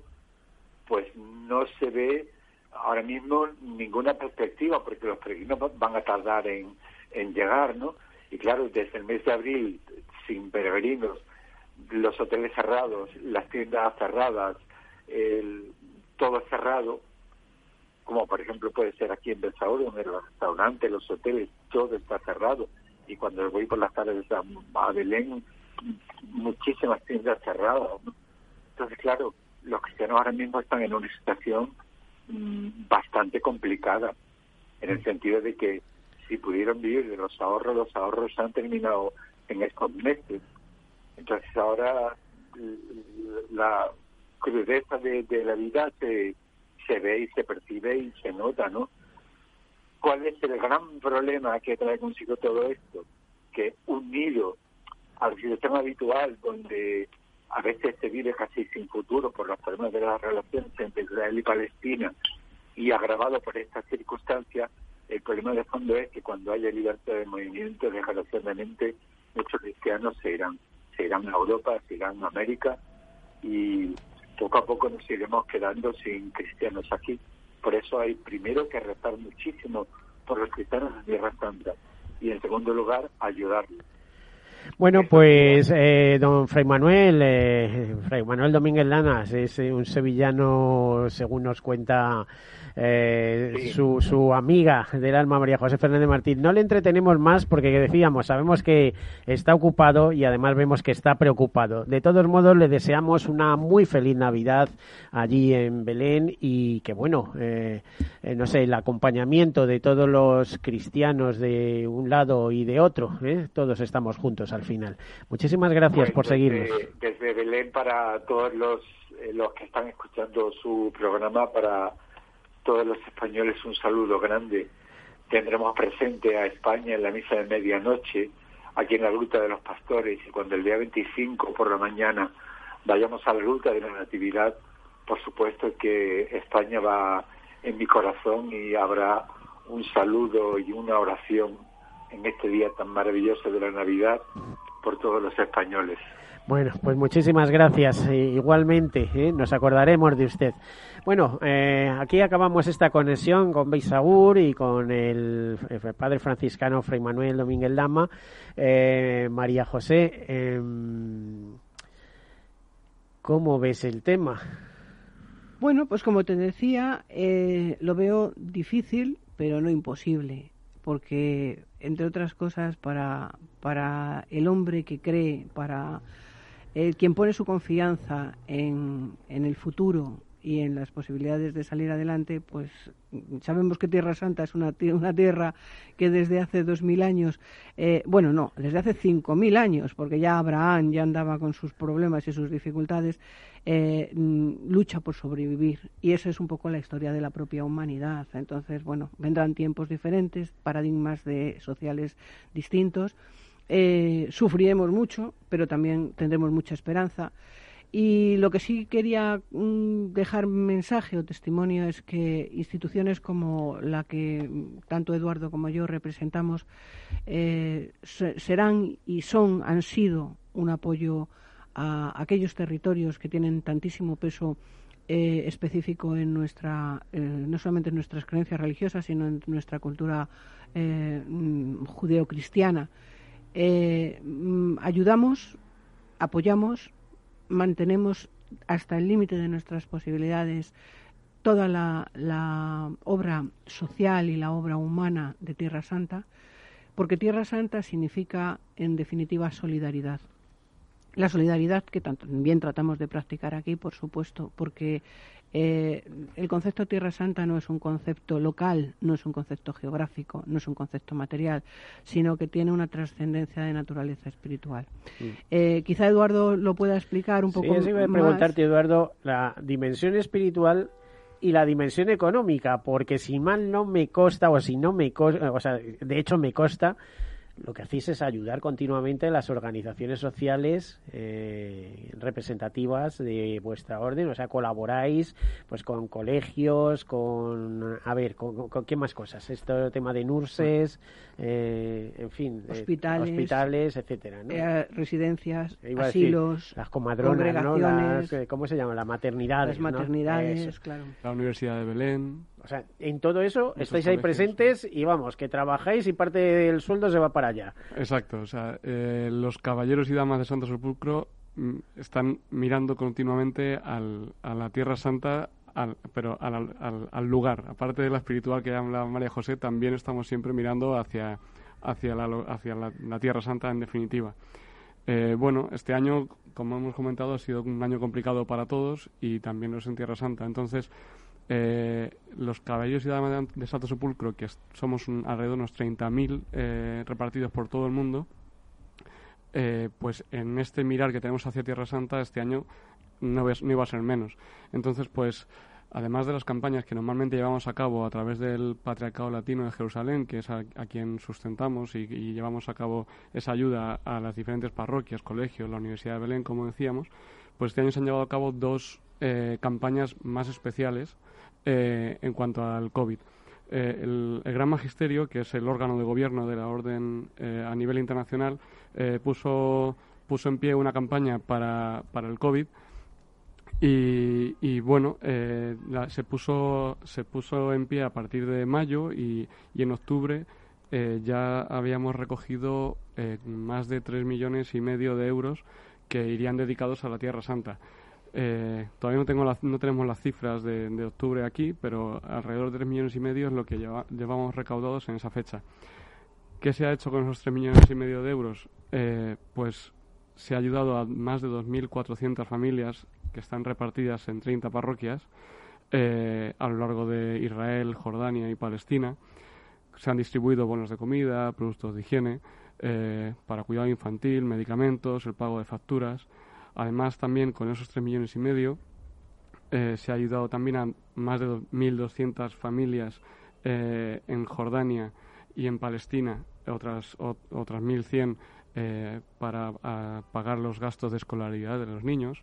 Speaker 6: pues no se ve ahora mismo ninguna perspectiva porque los peregrinos van a tardar en, en llegar, ¿no? Y claro, desde el mes de abril, sin peregrinos, los hoteles cerrados, las tiendas cerradas, el, todo cerrado, como por ejemplo puede ser aquí en Belsaur, donde los restaurantes, los hoteles, todo está cerrado. Y cuando voy por las tardes a, Belén, muchísimas tiendas cerradas. Entonces, claro, los cristianos ahora mismo están en una situación mm, bastante complicada, en el sentido de que si pudieron vivir de los ahorros, los ahorros han terminado en estos meses entonces ahora la crudeza de, la vida se, se ve y se percibe y se nota, ¿no? ¿Cuál es el gran problema que trae consigo todo esto? Que unido al sistema habitual donde a veces se vive casi sin futuro por los problemas de las relaciones entre Israel y Palestina y agravado por estas circunstancias, el problema de fondo es que cuando haya libertad de movimiento, desgraciadamente, muchos cristianos se irán se irán a Europa, se irán a América y poco a poco nos iremos quedando sin cristianos aquí. Por eso hay primero que rezar muchísimo por los cristianos de Tierra Santa y en segundo lugar ayudarles.
Speaker 3: Bueno, pues eh, don Fray Manuel, eh, Fray Manuel Domínguez Lanas es eh, un sevillano, según nos cuenta eh, su, su, amiga del alma María José Fernández Martín. No le entretenemos más porque decíamos, sabemos que está ocupado y además vemos que está preocupado. De todos modos, le deseamos una muy feliz Navidad allí en Belén y que, bueno, eh, eh, no sé, el acompañamiento de todos los cristianos de un lado y de otro, todos estamos juntos al final. Muchísimas gracias por seguirnos.
Speaker 6: Desde, Belén para todos los, los que están escuchando su programa, para todos los españoles un saludo grande. Tendremos presente a España en la misa de medianoche, aquí en la Gruta de los Pastores, y cuando el día 25 por la mañana vayamos a la Gruta de la Natividad, por supuesto que España va en mi corazón y habrá un saludo y una oración en este día tan maravilloso de la Navidad por todos los españoles.
Speaker 3: Bueno, pues muchísimas gracias. igualmente, ¿eh? nos acordaremos de usted. Bueno, eh, aquí acabamos esta conexión con Beisagur y con el, padre franciscano Fray Manuel Domínguez Lama. Eh, María José, em, ¿cómo ves el tema?
Speaker 4: Bueno, pues como te decía, lo veo difícil, pero no imposible. porque, entre otras cosas, para, para el hombre que cree, para el, quien pone su confianza en, el futuro y en las posibilidades de salir adelante, pues sabemos que Tierra Santa es una, una tierra que desde hace dos mil años, eh, bueno, no, desde hace cinco mil años, porque ya Abraham ya andaba con sus problemas y sus dificultades, eh, mm, lucha por sobrevivir. Y esa es un poco la historia de la propia humanidad. Entonces, bueno, vendrán tiempos diferentes, paradigmas de, sociales distintos. Eh, sufriremos mucho, pero también tendremos mucha esperanza. Y lo que sí quería mm, dejar mensaje o testimonio es que instituciones como la que tanto Eduardo como yo representamos eh, serán y son, han sido un apoyo a aquellos territorios que tienen tantísimo peso eh, específico en nuestra, eh, no solamente en nuestras creencias religiosas, sino en nuestra cultura mm, judeocristiana. Mm, ayudamos, apoyamos mantenemos hasta el límite de nuestras posibilidades toda la, obra social y la obra humana de Tierra Santa, porque Tierra Santa significa, en definitiva, solidaridad. La solidaridad que también tratamos de practicar aquí, por supuesto, porque eh, el concepto Tierra Santa no es un concepto local, no es un concepto geográfico, no es un concepto material, sino que tiene una trascendencia de naturaleza espiritual. Mm. Eh, quizá Eduardo lo pueda explicar un poco
Speaker 3: sí, voy a preguntarte, Eduardo, la dimensión espiritual y la dimensión económica, porque si mal no me consta, o si no me consta, o sea, de hecho me consta, lo que hacéis es ayudar continuamente a las organizaciones sociales eh, representativas de vuestra orden, o sea, colaboráis pues con colegios, con, a ver, con, qué más cosas, este tema de nurses, eh, en fin,
Speaker 4: hospitales,
Speaker 3: hospitales etcétera,
Speaker 4: eh, residencias, asilos,
Speaker 3: las comadronas, ¿cómo se llama? La maternidad,
Speaker 4: las maternidades, claro,
Speaker 5: la Universidad de Belén.
Speaker 3: O sea, en todo eso estáis ahí presentes y vamos, que trabajáis y parte del sueldo se va para allá.
Speaker 5: Exacto, o sea, eh, los caballeros y damas de Santo Sepulcro mm, están mirando continuamente al, a la Tierra Santa, al, pero al, al, lugar. Aparte de la espiritual que habla María José, también estamos siempre mirando hacia, hacia, la, hacia la, Tierra Santa en definitiva. Eh, bueno, este año, como hemos comentado, ha sido un año complicado para todos y también los en Tierra Santa. Entonces, eh, los caballeros y damas de Santo Sepulcro, que somos alrededor de unos 30.000 eh, repartidos por todo el mundo, eh, pues en este mirar que tenemos hacia Tierra Santa este año no, no, iba a ser menos. Entonces, pues, además de las campañas que normalmente llevamos a cabo a través del Patriarcado Latino de Jerusalén, que es a, quien sustentamos y, y, llevamos a cabo esa ayuda a las diferentes parroquias, colegios, la Universidad de Belén, como decíamos, pues este año se han llevado a cabo dos campañas más especiales eh, en cuanto al COVID. Eh, el, Gran Magisterio, que es el órgano de gobierno de la Orden eh, a nivel internacional, puso, puso en pie una campaña para, para el COVID y, y bueno, se, puso, se puso en pie a partir de mayo y, y en octubre ya habíamos recogido más de tres millones y medio de euros que irían dedicados a la Tierra Santa. Eh, todavía no, tengo no tenemos las cifras de, octubre aquí, pero alrededor de 3 millones y medio es lo que llevamos recaudados en esa fecha. ¿Qué se ha hecho con esos 3 millones y medio de euros? Eh, pues se ha ayudado a más de 2.400 familias que están repartidas en 30 parroquias eh, a lo largo de Israel, Jordania y Palestina. Se han distribuido bonos de comida, productos de higiene, para cuidado infantil, medicamentos, el pago de facturas. Además, también con esos 3 millones y medio eh, se ha ayudado también a más de 1.200 familias eh, en Jordania y en Palestina, otras, otras 1.100 eh, para pagar los gastos de escolaridad de los niños.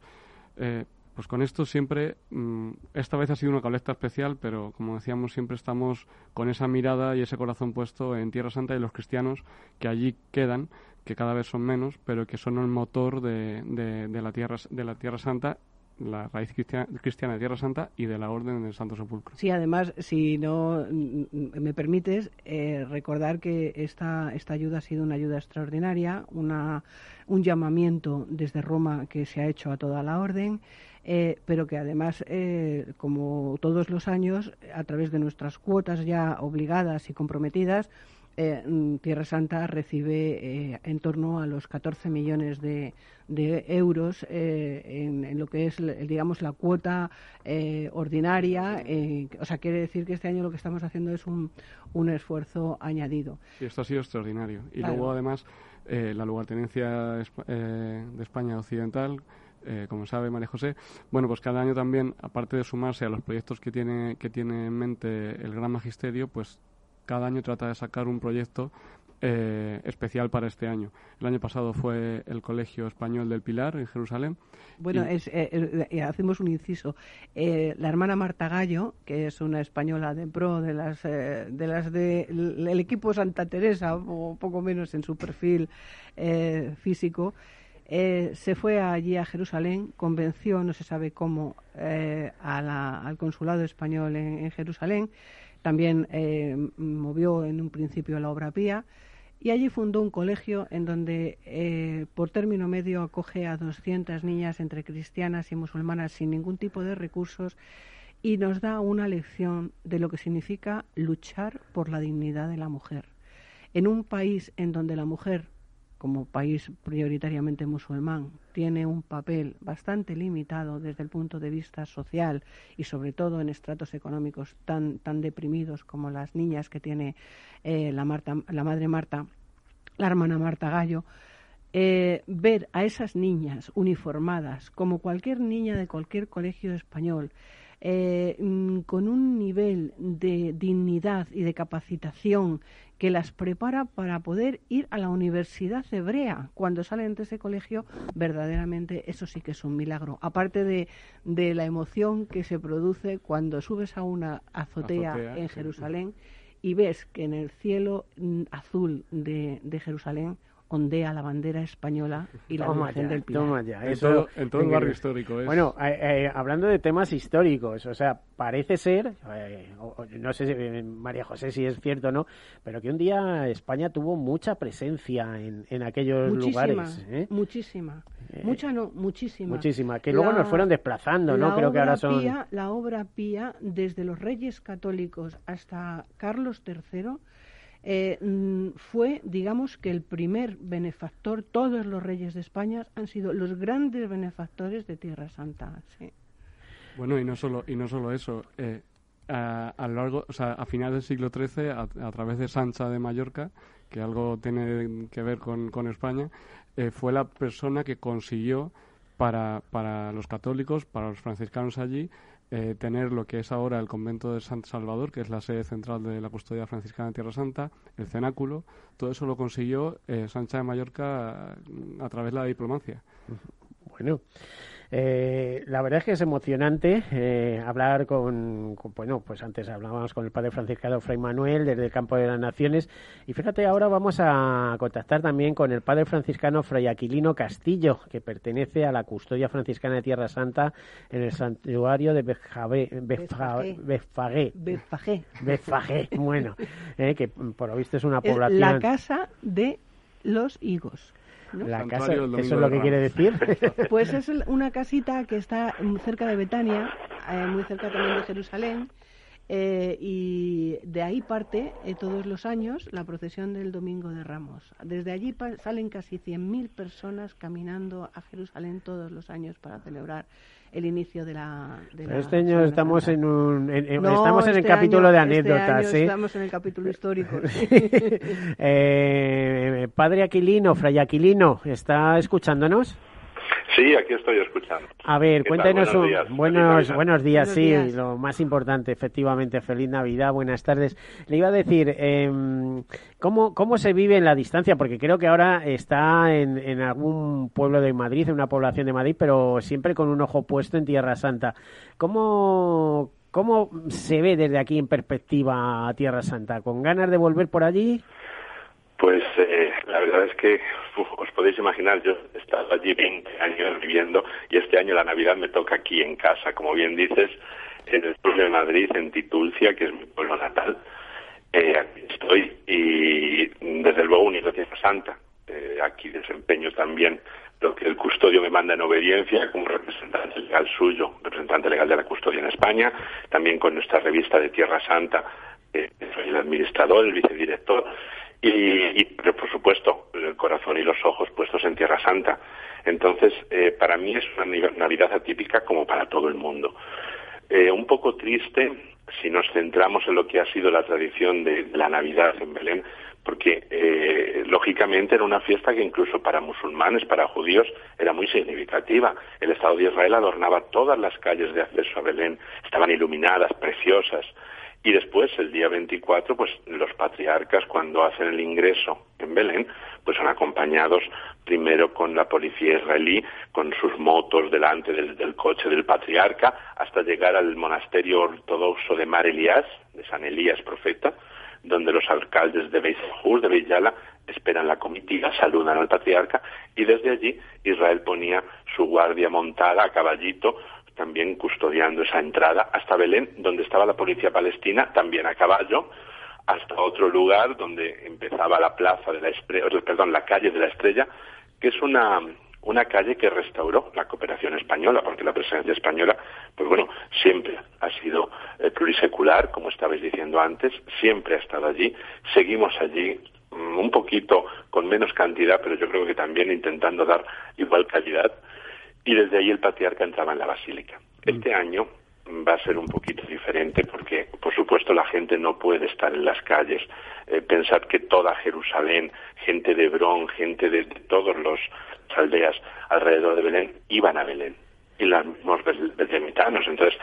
Speaker 5: pues con esto siempre, mm, esta vez ha sido una colecta especial, pero como decíamos, siempre estamos con esa mirada y ese corazón puesto en Tierra Santa y los cristianos que allí quedan que cada vez son menos, pero que son el motor de, de, la, tierra, de la Tierra Santa la raíz cristiana, de Tierra Santa y de la Orden del Santo Sepulcro.
Speaker 4: Sí, además, si no me permites, eh, recordar que esta, esta ayuda ha sido una ayuda extraordinaria, una, un llamamiento desde Roma que se ha hecho a toda la Orden, eh, pero que además, eh, como todos los años, a través de nuestras cuotas ya obligadas y comprometidas, eh, mm, Tierra Santa recibe en torno a los 14 millones de, euros en, lo que es, digamos, la cuota ordinaria. o sea, quiere decir que este año lo que estamos haciendo es un, un esfuerzo añadido.
Speaker 5: Sí, esto ha sido extraordinario. Y luego, además, la lugartenencia de España Occidental eh, como sabe María José, bueno, pues cada año también, aparte de sumarse a los proyectos que tiene, que tiene en mente el Gran Magisterio, pues cada año trata de sacar un proyecto eh, especial para este año. El año pasado fue el Colegio Español del Pilar en Jerusalén.
Speaker 4: Bueno, es, eh, hacemos un inciso. la hermana Marta Gallo, que es una española de pro de las de las del equipo Santa Teresa, o poco menos en su perfil físico, eh, se fue allí a Jerusalén, convenció, no se sabe cómo, eh, al consulado español en, Jerusalén, también eh, movió en un principio la obra pía y allí fundó un colegio en donde por término medio acoge a 200 niñas entre cristianas y musulmanas sin ningún tipo de recursos y nos da una lección de lo que significa luchar por la dignidad de la mujer. En un país en donde la mujer como país prioritariamente musulmán, tiene un papel bastante limitado desde el punto de vista social y sobre todo en estratos económicos tan, tan deprimidos como las niñas que tiene eh, la, Marta, la madre Marta, la hermana Marta Gallo, eh, ver a esas niñas uniformadas como cualquier niña de cualquier colegio español, eh, mm, con un nivel de dignidad y de capacitación que las prepara para poder ir a la universidad hebrea. Cuando salen de ese colegio, verdaderamente eso sí que es un milagro. Aparte de, de la emoción que se produce cuando subes a una azotea, en Jerusalén y ves que en el cielo mm, azul de, de Jerusalén ondea la bandera española y la toma del Pilar.
Speaker 5: Toma ya. Eso, en, todo, el barrio histórico. Es...
Speaker 3: Bueno, eh, eh, hablando de temas históricos, o sea, parece ser, eh, no sé, si, María José, si es cierto o no, pero que un día España tuvo mucha presencia en, en aquellos lugares.
Speaker 4: Muchísima. Mucha no, muchísima.
Speaker 3: Muchísima, que luego nos fueron desplazando, ¿no? Creo que ahora son...
Speaker 4: la obra pía, desde los reyes católicos hasta Carlos III, eh, mm, fue, digamos, que el primer benefactor, todos los reyes de España han sido los grandes benefactores de Tierra Santa.
Speaker 5: Bueno, y no solo, y no solo eso. Eh, a, lo largo, o sea, a finales del siglo XIII, a, través de Sancha de Mallorca, que algo tiene que ver con, con España, eh, fue la persona que consiguió para, para los católicos, para los franciscanos allí, eh, tener lo que es ahora el convento de San Salvador, que es la sede central de la custodia franciscana de Tierra Santa, el cenáculo, todo eso lo consiguió eh, Sancha de Mallorca a través de la diplomacia.
Speaker 3: Bueno, eh, la verdad es que es emocionante eh, hablar con, bueno, pues antes hablábamos con el padre franciscano Fray Manuel desde el campo de las Naciones y fíjate, ahora vamos a contactar también con el padre franciscano Fray Aquilino Castillo, que pertenece a la custodia franciscana de Tierra Santa en el santuario de Befagé. Befagé. bueno, eh, que por lo visto es una población...
Speaker 4: La casa de los higos.
Speaker 3: La casa, ¿Eso es lo que quiere decir?
Speaker 4: Pues es una casita que está cerca de Betania, eh, muy cerca también de Jerusalén, eh, y de ahí parte eh, todos los años la procesión del Domingo de Ramos. Desde allí salen casi 100.000 personas caminando a Jerusalén todos los años para celebrar el inicio de la.
Speaker 3: este año estamos en un estamos en el este capítulo de este anécdotas,
Speaker 4: Estamos en el capítulo histórico.
Speaker 3: eh, padre Aquilino, Fray Aquilino, ¿está escuchándonos?
Speaker 12: Sí, aquí estoy escuchando.
Speaker 3: A ver, cuéntenos buenos, días. buenos, buenos días, sí, lo más importante, efectivamente, feliz Navidad, buenas tardes. Le iba a decir, eh, ¿cómo, ¿cómo se vive en la distancia? Porque creo que ahora está en, en algún pueblo de Madrid, en una población de Madrid, pero siempre con un ojo puesto en Tierra Santa. ¿Cómo, cómo se ve desde aquí en perspectiva a Tierra Santa? ¿Con ganas de volver por allí?
Speaker 12: Pues eh, la verdad es que os podéis imaginar, yo he estado allí 20 años viviendo y este año la Navidad me toca aquí en casa, como bien dices, en el sur de Madrid, en Titulcia, que es mi pueblo natal. Eh, aquí estoy y desde luego unido a Santa. Eh, aquí desempeño también lo que el custodio me manda en obediencia como representante legal suyo, representante legal de la custodia en España, también con nuestra revista de Tierra Santa, soy el administrador, el vicedirector y, pero por supuesto el corazón y los ojos puestos en Tierra Santa. Entonces, eh, para mí es una Navidad atípica como para todo el mundo. Eh, un poco triste si nos centramos en lo que ha sido la tradición de la Navidad en Belén, porque eh, lógicamente era una fiesta que incluso para musulmanes, para judíos, era muy significativa. El Estado de Israel adornaba todas las calles de acceso a Belén, estaban iluminadas, preciosas. Y después, el día 24, pues los patriarcas, cuando hacen el ingreso en Belén, pues son acompañados primero con la policía israelí, con sus motos delante del, coche del patriarca, hasta llegar al monasterio ortodoxo de Mar Elías, de San Elías Profeta, donde los alcaldes de Beit de Beyala, esperan la comitiva, saludan al patriarca, y desde allí Israel ponía su guardia montada a caballito también custodiando esa entrada hasta Belén, donde estaba la policía palestina, también a caballo, hasta otro lugar donde empezaba la plaza de la estrella, perdón, la calle de la estrella, que es una, una calle que restauró la cooperación española, porque la presencia española, pues bueno, siempre ha sido eh, plurisecular, como estabais diciendo antes, siempre ha estado allí, seguimos allí mm, un poquito con menos cantidad, pero yo creo que también intentando dar igual calidad y desde ahí el patriarca entraba en la basílica. Este mm. año va a ser un poquito diferente porque, por supuesto, la gente no puede estar en las calles. Eh, pensad que toda Jerusalén, gente de Hebrón, gente de, todas las aldeas alrededor de Belén, iban a Belén. Y los mismos belemitanos. Entonces,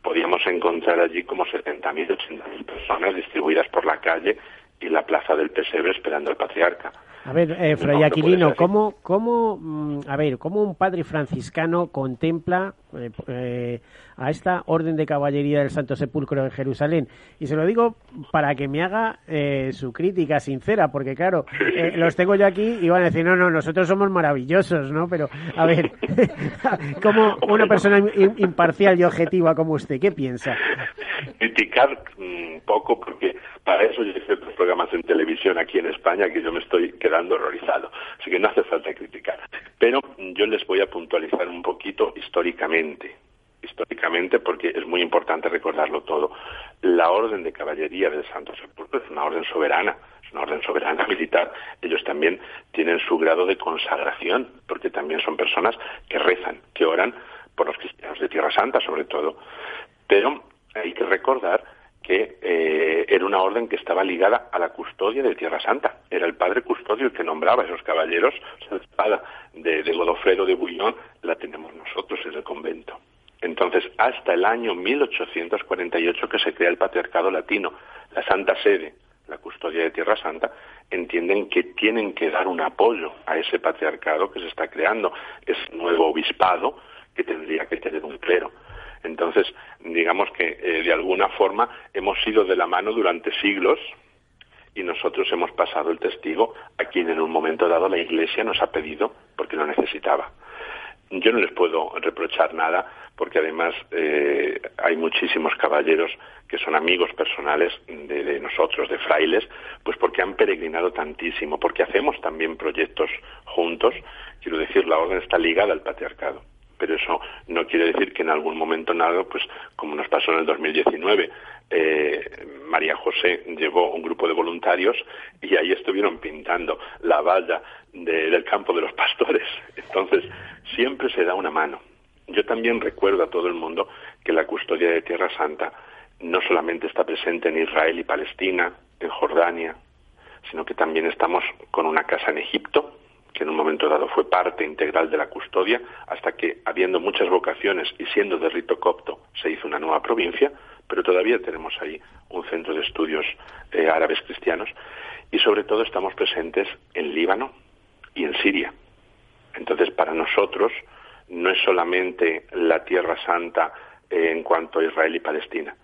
Speaker 12: podíamos encontrar allí como 70.000, 80.000 personas distribuidas por la calle y la plaza del pesebre esperando al patriarca.
Speaker 3: A ver, eh, Fray Aquilino, ¿cómo, cómo, mm, a ver, ¿cómo un padre franciscano contempla eh, eh, a esta orden de caballería del Santo Sepulcro en Jerusalén? Y se lo digo para que me haga eh, su crítica sincera, porque claro, los tengo yo aquí y van a decir, no, no, nosotros somos maravillosos, ¿no? Pero, a ver, como una persona imparcial y objetiva como usted, ¿qué piensa?
Speaker 12: Criticar un mm, poco, porque para eso en televisión aquí en España que yo me estoy quedando horrorizado. Así que no hace falta criticar. Pero yo les voy a puntualizar un poquito históricamente. Históricamente, porque es muy importante recordarlo todo. La Orden de Caballería del Santo Sepulcro es una orden soberana, es una orden soberana militar. Ellos también tienen su grado de consagración, porque también son personas que rezan, que oran por los cristianos de Tierra Santa, sobre todo. Pero hay que recordar que eh, era una orden que estaba ligada a la custodia de Tierra Santa. Era el padre custodio el que nombraba a esos caballeros. La espada de, Godofredo de Bouillon la tenemos nosotros en el convento. Entonces, hasta el año 1848 que se crea el patriarcado latino, la Santa Sede, la custodia de Tierra Santa, entienden que tienen que dar un apoyo a ese patriarcado que se está creando, ese nuevo obispado que tendría que tener un clero. Entonces, digamos que eh, de alguna forma hemos ido de la mano durante siglos y nosotros hemos pasado el testigo a quien en un momento dado la Iglesia nos ha pedido porque lo necesitaba. Yo no les puedo reprochar nada porque además eh, hay muchísimos caballeros que son amigos personales de, de, nosotros, de frailes, pues porque han peregrinado tantísimo, porque hacemos también proyectos juntos. Quiero decir, la orden está ligada al patriarcado pero eso no quiere decir que en algún momento nada, pues como nos pasó en el 2019, eh, María José llevó un grupo de voluntarios y ahí estuvieron pintando la valla del campo de los pastores. Entonces, siempre se da una mano. Yo también recuerdo a todo el mundo que la custodia de Tierra Santa no solamente está presente en Israel y Palestina, en Jordania, sino que también estamos con una casa en Egipto, que en un momento dado fue parte integral de la custodia, hasta que, habiendo muchas vocaciones y siendo de rito copto, se hizo una nueva provincia, pero todavía tenemos ahí un centro de estudios eh, árabes cristianos, y sobre todo estamos presentes en Líbano y en Siria. Entonces, para nosotros no es solamente la Tierra Santa eh, en cuanto a Israel y Palestina.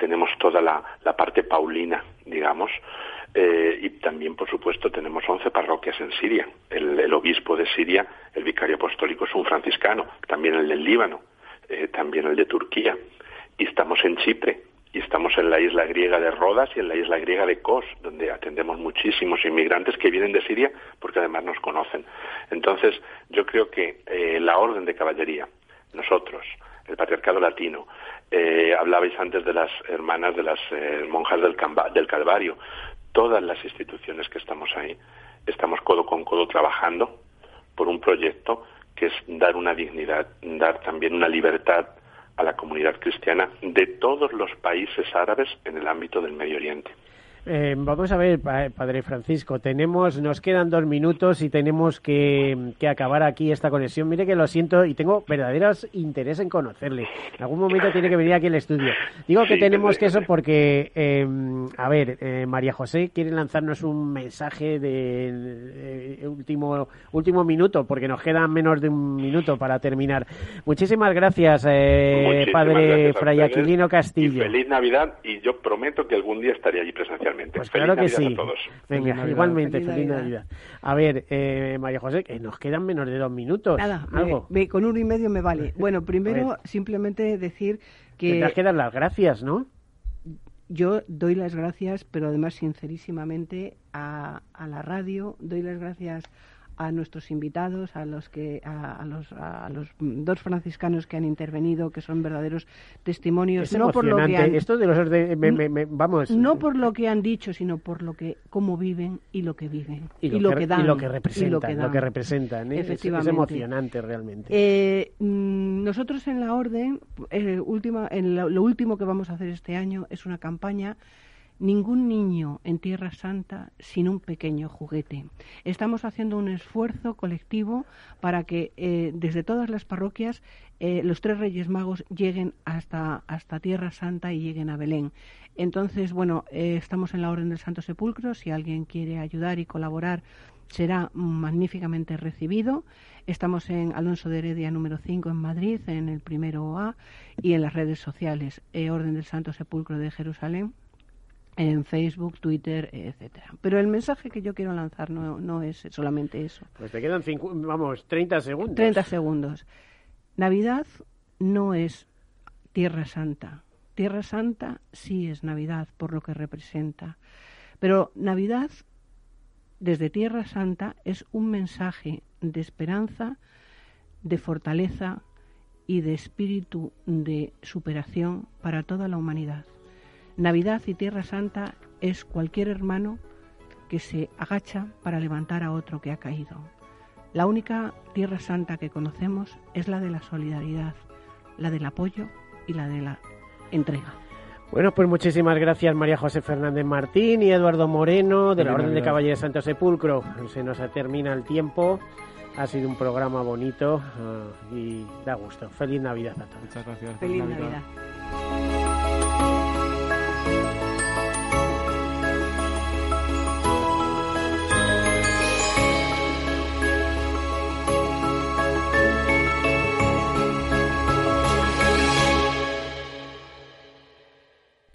Speaker 12: Tenemos toda la, parte paulina, digamos, eh, y también, por supuesto, tenemos 11 parroquias en Siria. El, obispo de Siria, el vicario apostólico, es un franciscano, también el del Líbano, eh, también el de Turquía. Y estamos en Chipre, y estamos en la isla griega de Rodas y en la isla griega de Kos, donde atendemos muchísimos inmigrantes que vienen de Siria porque además nos conocen. Entonces, yo creo que eh, la orden de caballería, nosotros, el patriarcado latino, hablabais antes de las hermanas de las monjas del, del Calvario, todas las instituciones que estamos ahí, estamos codo con codo trabajando por un proyecto que es dar una dignidad, dar también una libertad a la comunidad cristiana de todos los países árabes en el ámbito del Medio Oriente.
Speaker 3: Eh, vamos a ver, Padre Francisco, tenemos, nos quedan dos minutos y tenemos que, acabar aquí esta conexión. Mire que lo siento y tengo verdaderos interés en conocerle. En algún momento tiene que venir aquí al estudio. Digo que tenemos que eso porque, em, a ver, eh, María José quiere lanzarnos un mensaje de, último último minuto, porque nos queda menos de un minuto para terminar. Muchísimas gracias, eh, Padre Fray Aquilino Castillo.
Speaker 12: feliz Navidad y yo prometo que algún día estaré allí
Speaker 3: Pues claro que sí. Venga, igualmente, feliz, Navidad. A ver, eh, María José, que nos quedan menos de dos minutos.
Speaker 4: Nada, ¿algo? con uno y medio me vale. Bueno, primero, simplemente decir que...
Speaker 3: Tendrás que dar las gracias, ¿no?
Speaker 4: Yo doy las gracias, pero además sincerísimamente a, a la radio, doy las gracias a nuestros invitados, a los que a, los, a los dos franciscanos que han intervenido, que son verdaderos testimonios.
Speaker 3: no por lo que han, esto de los vamos
Speaker 4: no por lo que han dicho, sino por lo que cómo viven y lo que viven y lo, que, dan
Speaker 3: y lo que representan, lo que, representan. ¿eh? Es, emocionante realmente.
Speaker 4: Eh, mm, nosotros en la orden, eh, última, en lo último que vamos a hacer este año es una campaña ningún niño en Tierra Santa sin un pequeño juguete. Estamos haciendo un esfuerzo colectivo para que eh, desde todas las parroquias eh, los tres Reyes Magos lleguen hasta, hasta Tierra Santa y lleguen a Belén. Entonces, bueno, eh, estamos en la Orden del Santo Sepulcro. Si alguien quiere ayudar y colaborar, será magníficamente recibido. Estamos en Alonso de Heredia número 5 en Madrid, en el primero A, y en las redes sociales, Orden del Santo Sepulcro de Jerusalén en Facebook, Twitter, etcétera. Pero el mensaje que yo quiero lanzar no, no es solamente eso.
Speaker 3: Pues te quedan, cinco, vamos, 30 segundos.
Speaker 4: 30 segundos. Navidad no es Tierra Santa. Tierra Santa sí es Navidad por lo que representa. Pero Navidad desde Tierra Santa es un mensaje de esperanza, de fortaleza y de espíritu de superación para toda la humanidad. Navidad y Tierra Santa es cualquier hermano que se agacha para levantar a otro que ha caído. La única Tierra Santa que conocemos es la de la solidaridad, la del apoyo y la de la entrega.
Speaker 3: Bueno, pues muchísimas gracias María José Fernández Martín y Eduardo Moreno de la Orden de Caballeros Santo Sepulcro. Se nos termina el tiempo. Ha sido un programa bonito ah, y da gusto. Feliz Navidad a todos.
Speaker 5: Muchas gracias.
Speaker 4: Feliz, Navidad.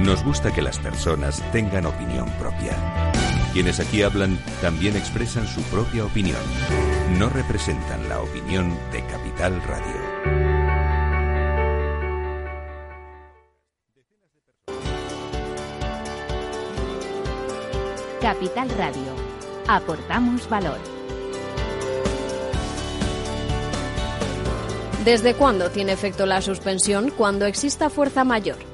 Speaker 13: Nos gusta que las personas tengan opinión propia. Quienes aquí hablan también expresan su propia opinión. No representan la opinión de Capital Radio.
Speaker 14: Capital Radio. Aportamos valor.
Speaker 15: ¿Desde cuándo tiene efecto la suspensión? Cuando exista fuerza mayor.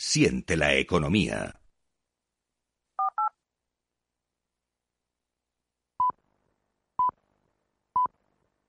Speaker 13: Siente la economía.